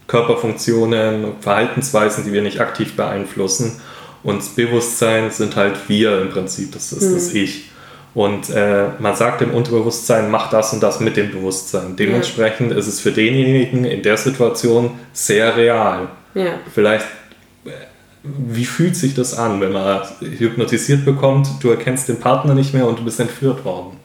Körperfunktionen, Verhaltensweisen, die wir nicht aktiv beeinflussen. Und das Bewusstsein sind halt wir im Prinzip, das ist das Ich. Und äh, man sagt dem Unterbewusstsein, mach das und das mit dem Bewusstsein. Dementsprechend ist es für denjenigen in der Situation sehr real. ja. Vielleicht, wie fühlt sich das an, wenn man hypnotisiert bekommt, du erkennst den Partner nicht mehr und du bist entführt worden?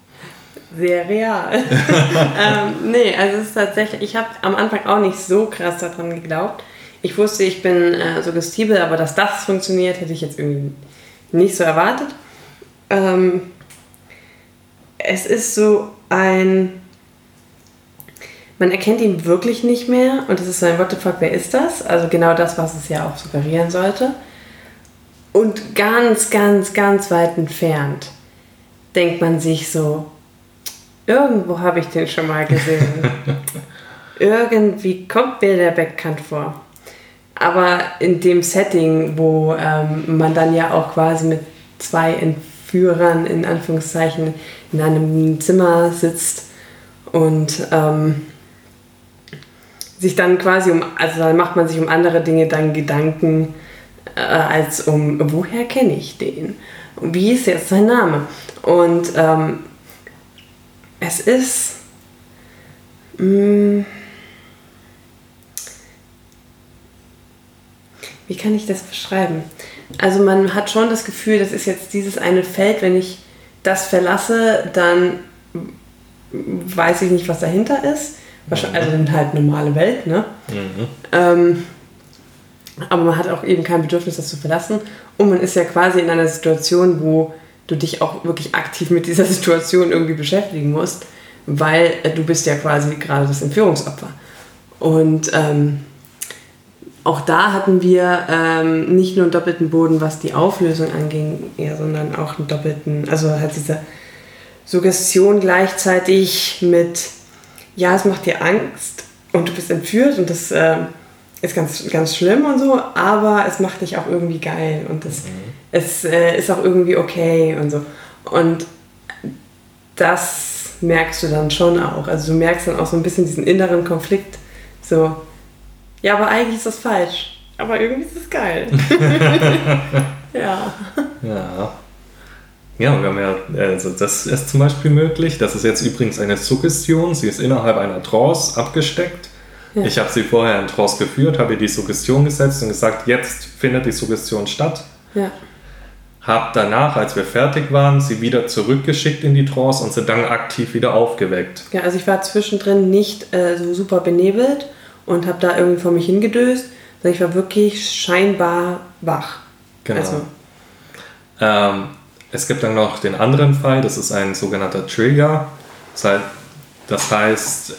Sehr real. ähm, nee, also es ist tatsächlich, ich habe am Anfang auch nicht so krass daran geglaubt. Ich wusste, ich bin äh, suggestibel, aber dass das funktioniert, hätte ich jetzt irgendwie nicht so erwartet. Ähm, es ist so ein. Man erkennt ihn wirklich nicht mehr und es ist so ein What the fuck, wer ist das? Also genau das, was es ja auch suggerieren sollte. Und ganz, ganz, ganz weit entfernt denkt man sich so, irgendwo habe ich den schon mal gesehen. Irgendwie kommt mir der bekannt vor. Aber in dem Setting, wo ähm, man dann ja auch quasi mit zwei Entführern in Anführungszeichen in einem Zimmer sitzt und ähm, sich dann quasi um, also dann macht man sich um andere Dinge dann Gedanken, äh, als um, woher kenne ich den? Wie ist jetzt sein Name? Und ähm, es ist. Mh, wie kann ich das beschreiben? Also man hat schon das Gefühl, das ist jetzt dieses eine Feld, wenn ich das verlasse, dann weiß ich nicht, was dahinter ist. Wahrscheinlich, also dann halt normale Welt, ne? Ähm, aber man hat auch eben kein Bedürfnis, das zu verlassen. Und man ist ja quasi in einer Situation, wo du dich auch wirklich aktiv mit dieser Situation irgendwie beschäftigen musst, weil äh, du bist ja quasi gerade das Entführungsopfer. Und ähm, auch da hatten wir ähm, nicht nur einen doppelten Boden, was die Auflösung anging, ja, sondern auch einen doppelten, also halt diese Suggestion gleichzeitig mit, ja, es macht dir Angst und du bist entführt und das äh, ist ganz, ganz schlimm und so, aber es macht dich auch irgendwie geil und das, mhm. es äh, ist auch irgendwie okay und so. Und das merkst du dann schon auch. Also du merkst dann auch so ein bisschen diesen inneren Konflikt. So, ja, aber eigentlich ist das falsch. Aber irgendwie ist es geil. ja. Ja. Ja, wir haben ja, also das ist zum Beispiel möglich. Das ist jetzt übrigens eine Suggestion. Sie ist innerhalb einer Trance abgesteckt. Ja. Ich habe sie vorher in Trance geführt, habe ihr die Suggestion gesetzt und gesagt, jetzt findet die Suggestion statt. Ja. Habe danach, als wir fertig waren, sie wieder zurückgeschickt in die Trance und sie dann aktiv wieder aufgeweckt. Ja, also ich war zwischendrin nicht äh, so super benebelt und habe da irgendwie vor mich hingedöst, sondern ich war wirklich scheinbar wach. Genau. Also. Ähm, es gibt dann noch den anderen Fall, das ist ein sogenannter Trigger. Das heißt,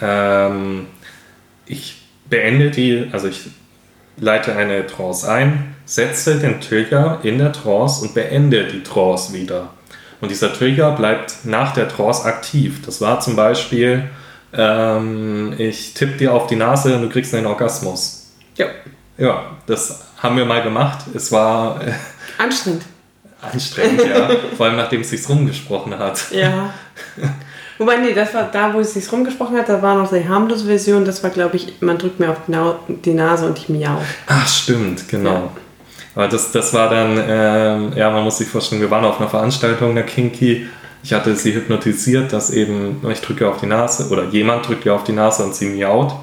ähm, ich beende die, also ich leite eine Trance ein, setze den Trigger in der Trance und beende die Trance wieder. Und dieser Trigger bleibt nach der Trance aktiv. Das war zum Beispiel, ähm, ich tippe dir auf die Nase und du kriegst einen Orgasmus. Ja. Ja, das haben wir mal gemacht. Es war. Äh, anstrengend. Anstrengend, ja. Vor allem nachdem es sich rumgesprochen hat. Ja. Wobei, nee, das war da, wo es sich rumgesprochen hat, da war noch die harmlose Version, das war, glaube ich, man drückt mir auf die Nase und ich miau. Ach, stimmt, genau. Ja. Aber das, das war dann, ähm, ja, man muss sich vorstellen, wir waren auf einer Veranstaltung der Kinky. Ich hatte sie hypnotisiert, dass eben, ich drücke auf die Nase oder jemand drückt ihr auf die Nase und sie miaut.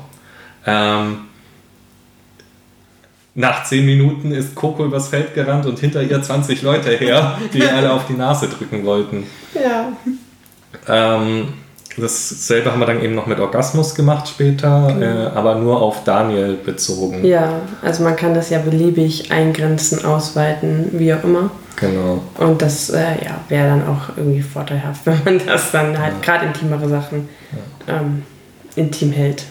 Ähm, nach zehn Minuten ist Coco übers Feld gerannt und hinter ihr 20 Leute her, die alle auf die Nase drücken wollten. Ja. Ähm, dasselbe haben wir dann eben noch mit Orgasmus gemacht später, genau. äh, aber nur auf Daniel bezogen. Ja, also man kann das ja beliebig eingrenzen, ausweiten, wie auch immer. Genau. Und das äh, ja, wäre dann auch irgendwie vorteilhaft, wenn man das dann halt ja. gerade intimere Sachen ja. ähm, intim hält.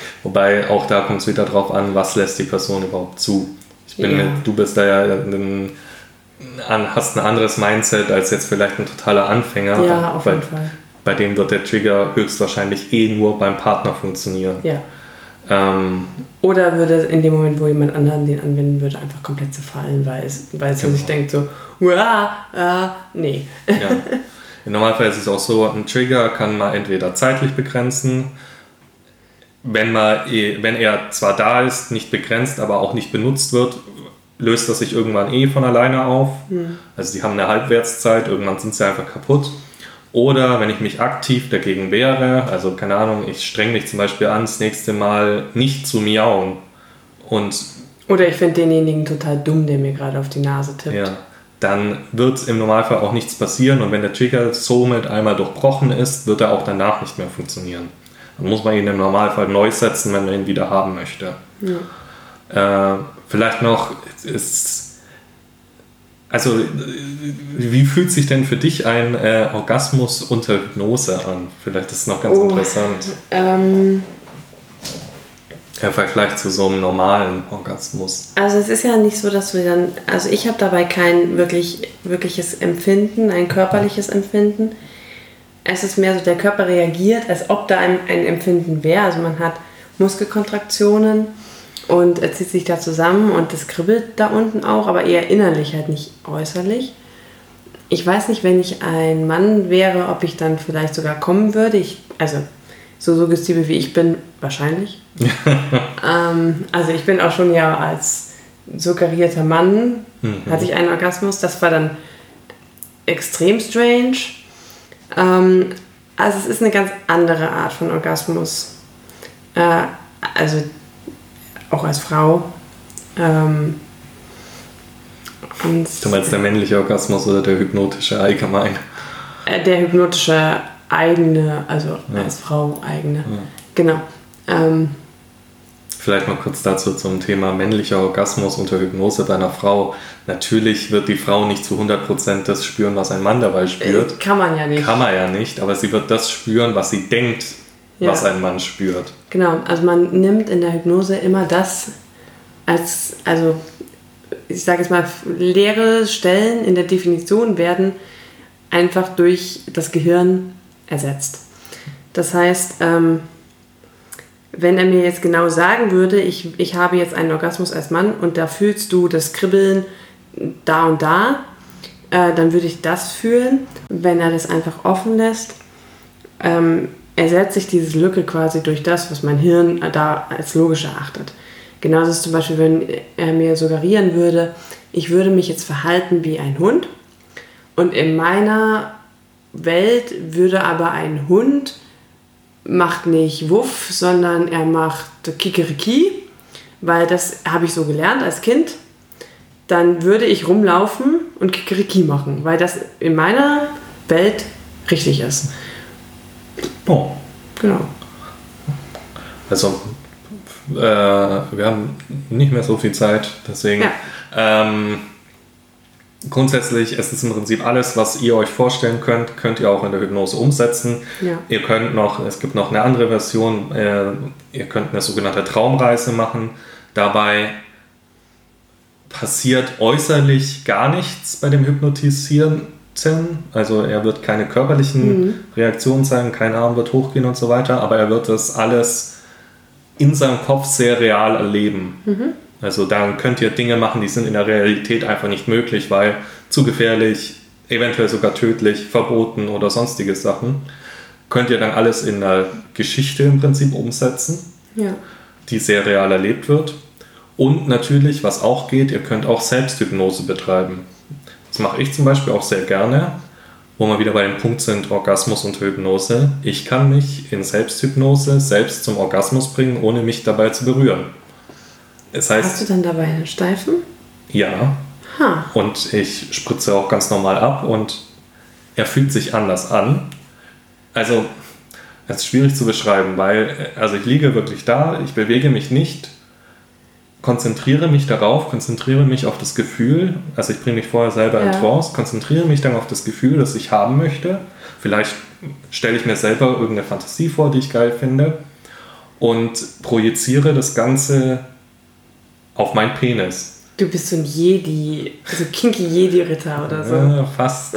Ja. Wobei auch da kommt es wieder drauf an, was lässt die Person überhaupt zu. Ich bin mit, du bist da ja ein hast ein anderes Mindset als jetzt vielleicht ein totaler Anfänger. Ja, auf jeden Fall. Bei dem wird der Trigger höchstwahrscheinlich eh nur beim Partner funktionieren. Ja. Ähm, Oder würde in dem Moment, wo jemand anderen den anwenden würde, einfach komplett zerfallen, weil es, weil es genau. sich denkt so, Uah, äh, nee. Ja. Im Normalfall ist es auch so, ein Trigger kann man entweder zeitlich begrenzen, wenn, man, eh, wenn er zwar da ist, nicht begrenzt, aber auch nicht benutzt wird, löst das sich irgendwann eh von alleine auf. Mhm. Also die haben eine Halbwertszeit, irgendwann sind sie einfach kaputt. Oder wenn ich mich aktiv dagegen wehre, also keine Ahnung, ich streng mich zum Beispiel an, das nächste Mal nicht zu miauen. Und Oder ich finde denjenigen total dumm, der mir gerade auf die Nase tippt. Ja, dann wird im Normalfall auch nichts passieren und wenn der Trigger somit einmal durchbrochen ist, wird er auch danach nicht mehr funktionieren. Dann muss man ihn im Normalfall neu setzen, wenn man ihn wieder haben möchte. Ja. Äh, Vielleicht noch ist. Also, wie fühlt sich denn für dich ein äh, Orgasmus unter Hypnose an? Vielleicht ist es noch ganz oh, interessant. Ähm, Im Vergleich zu so einem normalen Orgasmus. Also es ist ja nicht so, dass wir dann, also ich habe dabei kein wirklich, wirkliches Empfinden, ein körperliches Empfinden. Es ist mehr so, der Körper reagiert, als ob da ein, ein Empfinden wäre. Also man hat Muskelkontraktionen und er zieht sich da zusammen und das kribbelt da unten auch, aber eher innerlich, halt nicht äußerlich. Ich weiß nicht, wenn ich ein Mann wäre, ob ich dann vielleicht sogar kommen würde. Ich, also so suggestive wie ich bin, wahrscheinlich. ähm, also ich bin auch schon ja als suggerierter Mann, mhm. hatte ich einen Orgasmus. Das war dann extrem strange. Ähm, also es ist eine ganz andere Art von Orgasmus. Äh, also auch als Frau. Ähm, du meinst der männliche Orgasmus oder der hypnotische allgemein? Äh, der hypnotische eigene, also ja. als Frau eigene. Ja. Genau. Ähm, Vielleicht mal kurz dazu zum Thema männlicher Orgasmus unter Hypnose bei einer Frau. Natürlich wird die Frau nicht zu 100% das spüren, was ein Mann dabei spürt. Äh, kann man ja nicht. Kann man ja nicht, aber sie wird das spüren, was sie denkt, ja. was ein Mann spürt. Genau, also man nimmt in der Hypnose immer das als, also ich sage jetzt mal, leere Stellen in der Definition werden einfach durch das Gehirn ersetzt. Das heißt, ähm, wenn er mir jetzt genau sagen würde, ich, ich habe jetzt einen Orgasmus als Mann und da fühlst du das Kribbeln da und da, äh, dann würde ich das fühlen. Wenn er das einfach offen lässt, ähm, ersetzt sich diese Lücke quasi durch das, was mein Hirn da als logisch erachtet. Genauso ist zum Beispiel, wenn er mir suggerieren würde, ich würde mich jetzt verhalten wie ein Hund und in meiner Welt würde aber ein Hund macht nicht Wuff, sondern er macht Kikeriki, weil das habe ich so gelernt als Kind. Dann würde ich rumlaufen und Kikeriki machen, weil das in meiner Welt richtig ist. Oh. Genau. Also, äh, wir haben nicht mehr so viel Zeit, deswegen. Ja. Ähm, grundsätzlich ist es im Prinzip alles, was ihr euch vorstellen könnt, könnt ihr auch in der Hypnose umsetzen. Ja. Ihr könnt noch, es gibt noch eine andere Version, äh, ihr könnt eine sogenannte Traumreise machen. Dabei passiert äußerlich gar nichts bei dem Hypnotisieren. Also er wird keine körperlichen mhm. Reaktionen zeigen, kein Arm wird hochgehen und so weiter, aber er wird das alles in seinem Kopf sehr real erleben. Mhm. Also dann könnt ihr Dinge machen, die sind in der Realität einfach nicht möglich, weil zu gefährlich, eventuell sogar tödlich, verboten oder sonstige Sachen. Könnt ihr dann alles in einer Geschichte im Prinzip umsetzen, ja. die sehr real erlebt wird. Und natürlich, was auch geht, ihr könnt auch Selbsthypnose betreiben. Das mache ich zum Beispiel auch sehr gerne, wo wir wieder bei dem Punkt sind, Orgasmus und Hypnose. Ich kann mich in Selbsthypnose selbst zum Orgasmus bringen, ohne mich dabei zu berühren. Es heißt, Hast du dann dabei einen Steifen? Ja. Ha. Und ich spritze auch ganz normal ab und er fühlt sich anders an. Also, es ist schwierig zu beschreiben, weil, also ich liege wirklich da, ich bewege mich nicht, konzentriere mich darauf, konzentriere mich auf das Gefühl, also ich bringe mich vorher selber ja. in Trance, konzentriere mich dann auf das Gefühl, das ich haben möchte. Vielleicht stelle ich mir selber irgendeine Fantasie vor, die ich geil finde und projiziere das Ganze auf meinen Penis. Du bist so ein Jedi, so kinky Jedi-Ritter oder so. Ja, fast.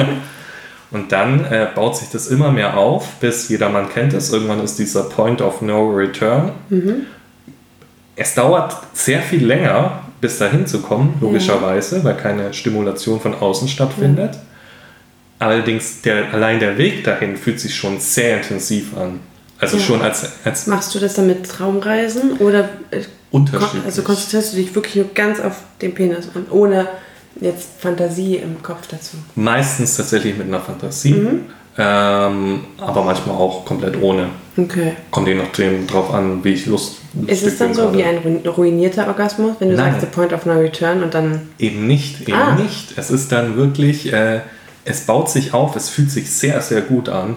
und dann äh, baut sich das immer mehr auf, bis jedermann kennt es. Irgendwann ist dieser Point of No Return. Mhm. Es dauert sehr viel länger, bis dahin zu kommen, logischerweise, ja. weil keine Stimulation von außen stattfindet. Ja. Allerdings der, allein der Weg dahin fühlt sich schon sehr intensiv an. Also ja. schon als, als. Machst du das dann mit Traumreisen oder äh, unterschiedlich? Also konzentrierst du dich wirklich nur ganz auf den Penis und ohne jetzt Fantasie im Kopf dazu? Meistens tatsächlich mit einer Fantasie, mhm. ähm, aber manchmal auch komplett ohne. Okay. Kommt je nachdem drauf an, wie ich Lust Ist es dann so gerade. wie ein ruinierter Orgasmus, wenn du Nein. sagst, the point of no return und dann. Eben nicht, eben ah. nicht. Es ist dann wirklich, äh, es baut sich auf, es fühlt sich sehr, sehr gut an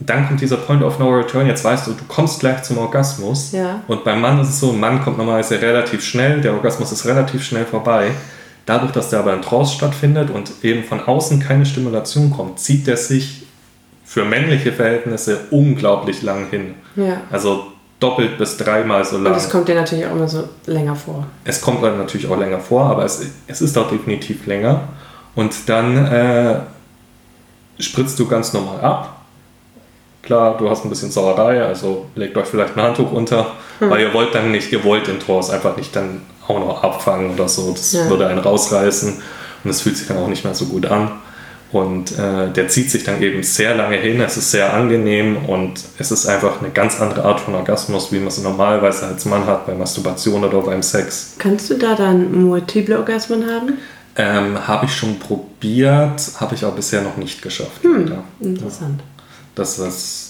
dann kommt dieser Point of No Return, jetzt weißt du, du kommst gleich zum Orgasmus. Ja. Und beim Mann ist es so, ein Mann kommt normalerweise relativ schnell, der Orgasmus ist relativ schnell vorbei. Dadurch, dass der aber in Trance stattfindet und eben von außen keine Stimulation kommt, zieht der sich für männliche Verhältnisse unglaublich lang hin. Ja. Also doppelt bis dreimal so lang. Und es kommt dir natürlich auch immer so länger vor. Es kommt dann natürlich auch länger vor, aber es, es ist auch definitiv länger. Und dann äh, spritzt du ganz normal ab Klar, du hast ein bisschen Sauerei, also legt euch vielleicht ein Handtuch unter, hm. weil ihr wollt dann nicht, ihr wollt den Tors einfach nicht dann auch noch abfangen oder so. Das ja. würde einen rausreißen und es fühlt sich dann auch nicht mehr so gut an. Und äh, der zieht sich dann eben sehr lange hin, es ist sehr angenehm und es ist einfach eine ganz andere Art von Orgasmus, wie man es normalerweise als Mann hat bei Masturbation oder beim Sex. Kannst du da dann multiple Orgasmen haben? Ähm, habe ich schon probiert, habe ich aber bisher noch nicht geschafft. Hm, interessant. Ja dass das.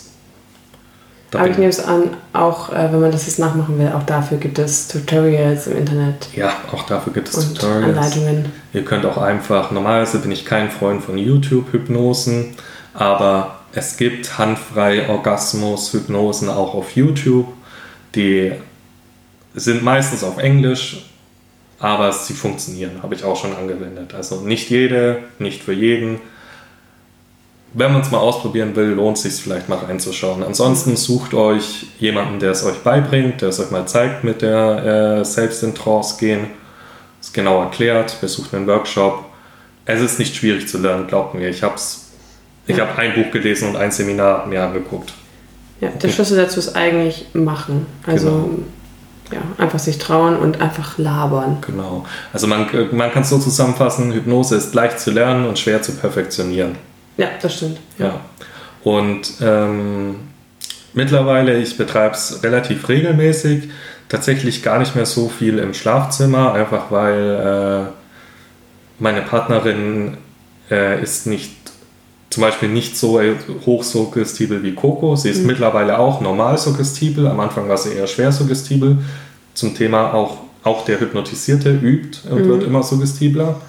Da Aber ich nehme es an, auch äh, wenn man das jetzt nachmachen will, auch dafür gibt es Tutorials im Internet. Ja, auch dafür gibt es und Tutorials. Anleitungen. Ihr könnt auch einfach, normalerweise bin ich kein Freund von YouTube-Hypnosen, aber es gibt handfrei Orgasmus-Hypnosen auch auf YouTube. Die sind meistens auf Englisch, aber sie funktionieren, habe ich auch schon angewendet. Also nicht jede, nicht für jeden. Wenn man es mal ausprobieren will, lohnt es sich vielleicht mal reinzuschauen. Ansonsten sucht euch jemanden, der es euch beibringt, der es euch mal zeigt mit der äh, Selbst in Trance gehen. Es genau erklärt, besucht einen Workshop. Es ist nicht schwierig zu lernen, glaubt mir. Ich habe ich hab ein Buch gelesen und ein Seminar mir angeguckt. Ja, der Schlüssel dazu ist eigentlich machen. Also ja, einfach sich trauen und einfach labern. Genau. Also man, man kann es so zusammenfassen, Hypnose ist leicht zu lernen und schwer zu perfektionieren. Ja, das stimmt. Ja. Und ähm, mittlerweile, ich betreibe es relativ regelmäßig, tatsächlich gar nicht mehr so viel im Schlafzimmer, einfach weil äh, meine Partnerin äh, ist nicht zum Beispiel nicht so hochsuggestibel wie Coco. Sie ist mittlerweile auch normal suggestibel. Am Anfang war sie eher schwer suggestibel. Zum Thema auch, auch der Hypnotisierte übt und wird immer suggestibler.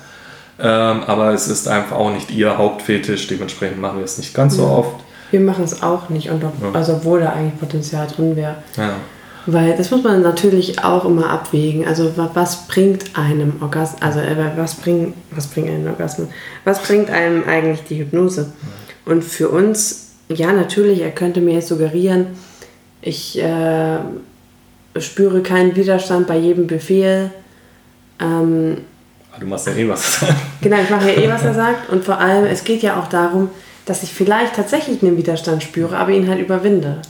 Ähm, aber es ist einfach auch nicht ihr Hauptfetisch. Dementsprechend machen wir es nicht ganz so oft. Wir machen es auch nicht, und ob, Ja. also obwohl da eigentlich Potenzial drin wäre. Ja. Weil das muss man natürlich auch immer abwägen. Also wa- was bringt einem Orgasmus, also äh, was bringt, was bringt einem Orgasmus? Was bringt einem eigentlich die Hypnose? Und für uns, ja natürlich, er könnte mir jetzt suggerieren, ich äh, spüre keinen Widerstand bei jedem Befehl. Ähm, Du machst ja eh was. Genau, ich mache ja eh, was er sagt. Und vor allem, es geht ja auch darum, dass ich vielleicht tatsächlich einen Widerstand spüre, aber ihn halt überwinde.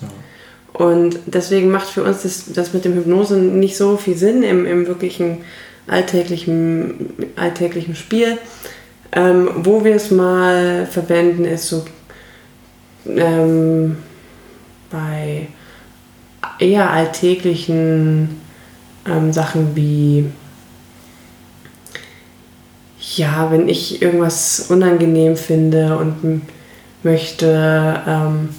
Und deswegen macht für uns das, das mit dem Hypnose nicht so viel Sinn im, im wirklichen alltäglichen, alltäglichen Spiel. Ähm, wo wir es mal verwenden, ist so ähm, bei eher alltäglichen ähm, Sachen wie ja, wenn ich irgendwas unangenehm finde und möchte ähm,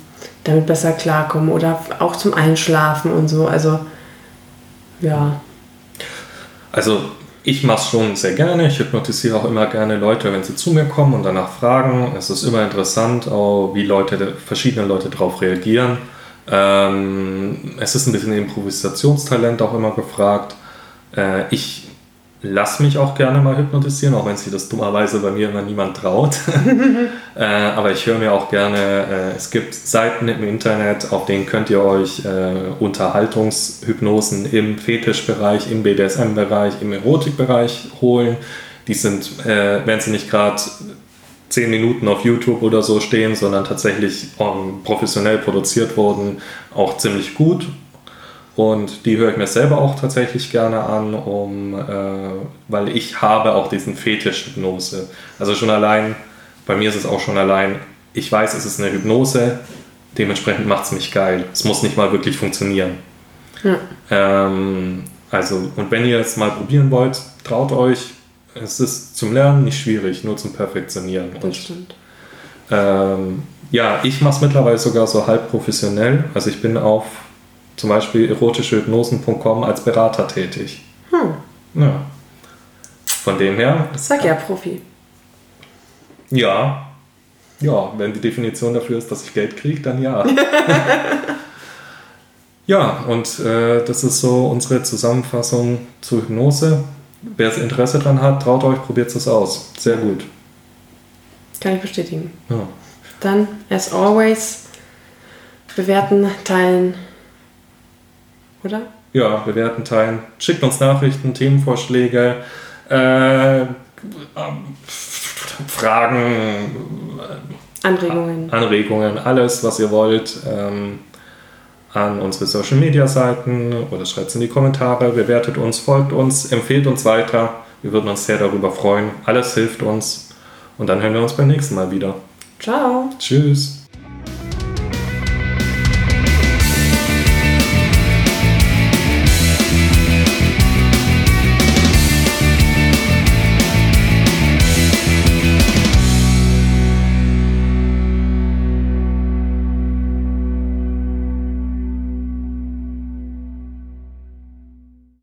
damit besser klarkommen oder auch zum Einschlafen und so. Also ja, Also ich mache es schon sehr gerne. Ich hypnotisiere auch immer gerne Leute, wenn sie zu mir kommen und danach fragen. Es ist immer interessant, auch wie Leute, verschiedene Leute darauf reagieren. Ähm, es ist ein bisschen Improvisationstalent auch immer gefragt. Äh, ich lasse mich auch gerne mal hypnotisieren, auch wenn sich das dummerweise bei mir immer niemand traut. äh, aber ich höre mir auch gerne, äh, es gibt Seiten im Internet, auf denen könnt ihr euch äh, Unterhaltungshypnosen im Fetischbereich, im BDSM-Bereich, im Erotikbereich holen. Die sind, äh, wenn sie nicht gerade 10 Minuten auf YouTube oder so stehen, sondern tatsächlich ähm, professionell produziert wurden, auch ziemlich gut. Und die höre ich mir selber auch tatsächlich gerne an, um, äh, weil ich habe auch diesen Fetisch Hypnose. Also schon allein, bei mir ist es auch schon allein, ich weiß, es ist eine Hypnose, dementsprechend macht es mich geil. Es muss nicht mal wirklich funktionieren. Ja. Ähm, also, und wenn ihr es mal probieren wollt, traut euch. Es ist zum Lernen nicht schwierig, nur zum Perfektionieren. das Und stimmt. ähm, ja, ich mache es mittlerweile sogar so halb professionell. Also ich bin auf zum Beispiel erotischehypnosen.com als Berater tätig. Hm, Ja. Von dem her, sag ja Profi. ja. Ja, wenn die Definition dafür ist, dass ich Geld kriege, dann ja. ja, und äh, das ist so unsere Zusammenfassung zur Hypnose. Wer es Interesse dran hat, traut euch, probiert es aus. Sehr gut. Kann ich bestätigen. Ja. Dann, as always, bewerten, teilen. Oder? Ja, bewerten, teilen. Schickt uns Nachrichten, Themenvorschläge, äh, ähm, Fragen, Anregungen. Anregungen, alles, was ihr wollt, ähm, an unsere Social Media Seiten oder schreibt es in die Kommentare, bewertet uns, folgt uns, empfehlt uns weiter. Wir würden uns sehr darüber freuen. Alles hilft uns. Und dann hören wir uns beim nächsten Mal wieder. Ciao. Tschüss.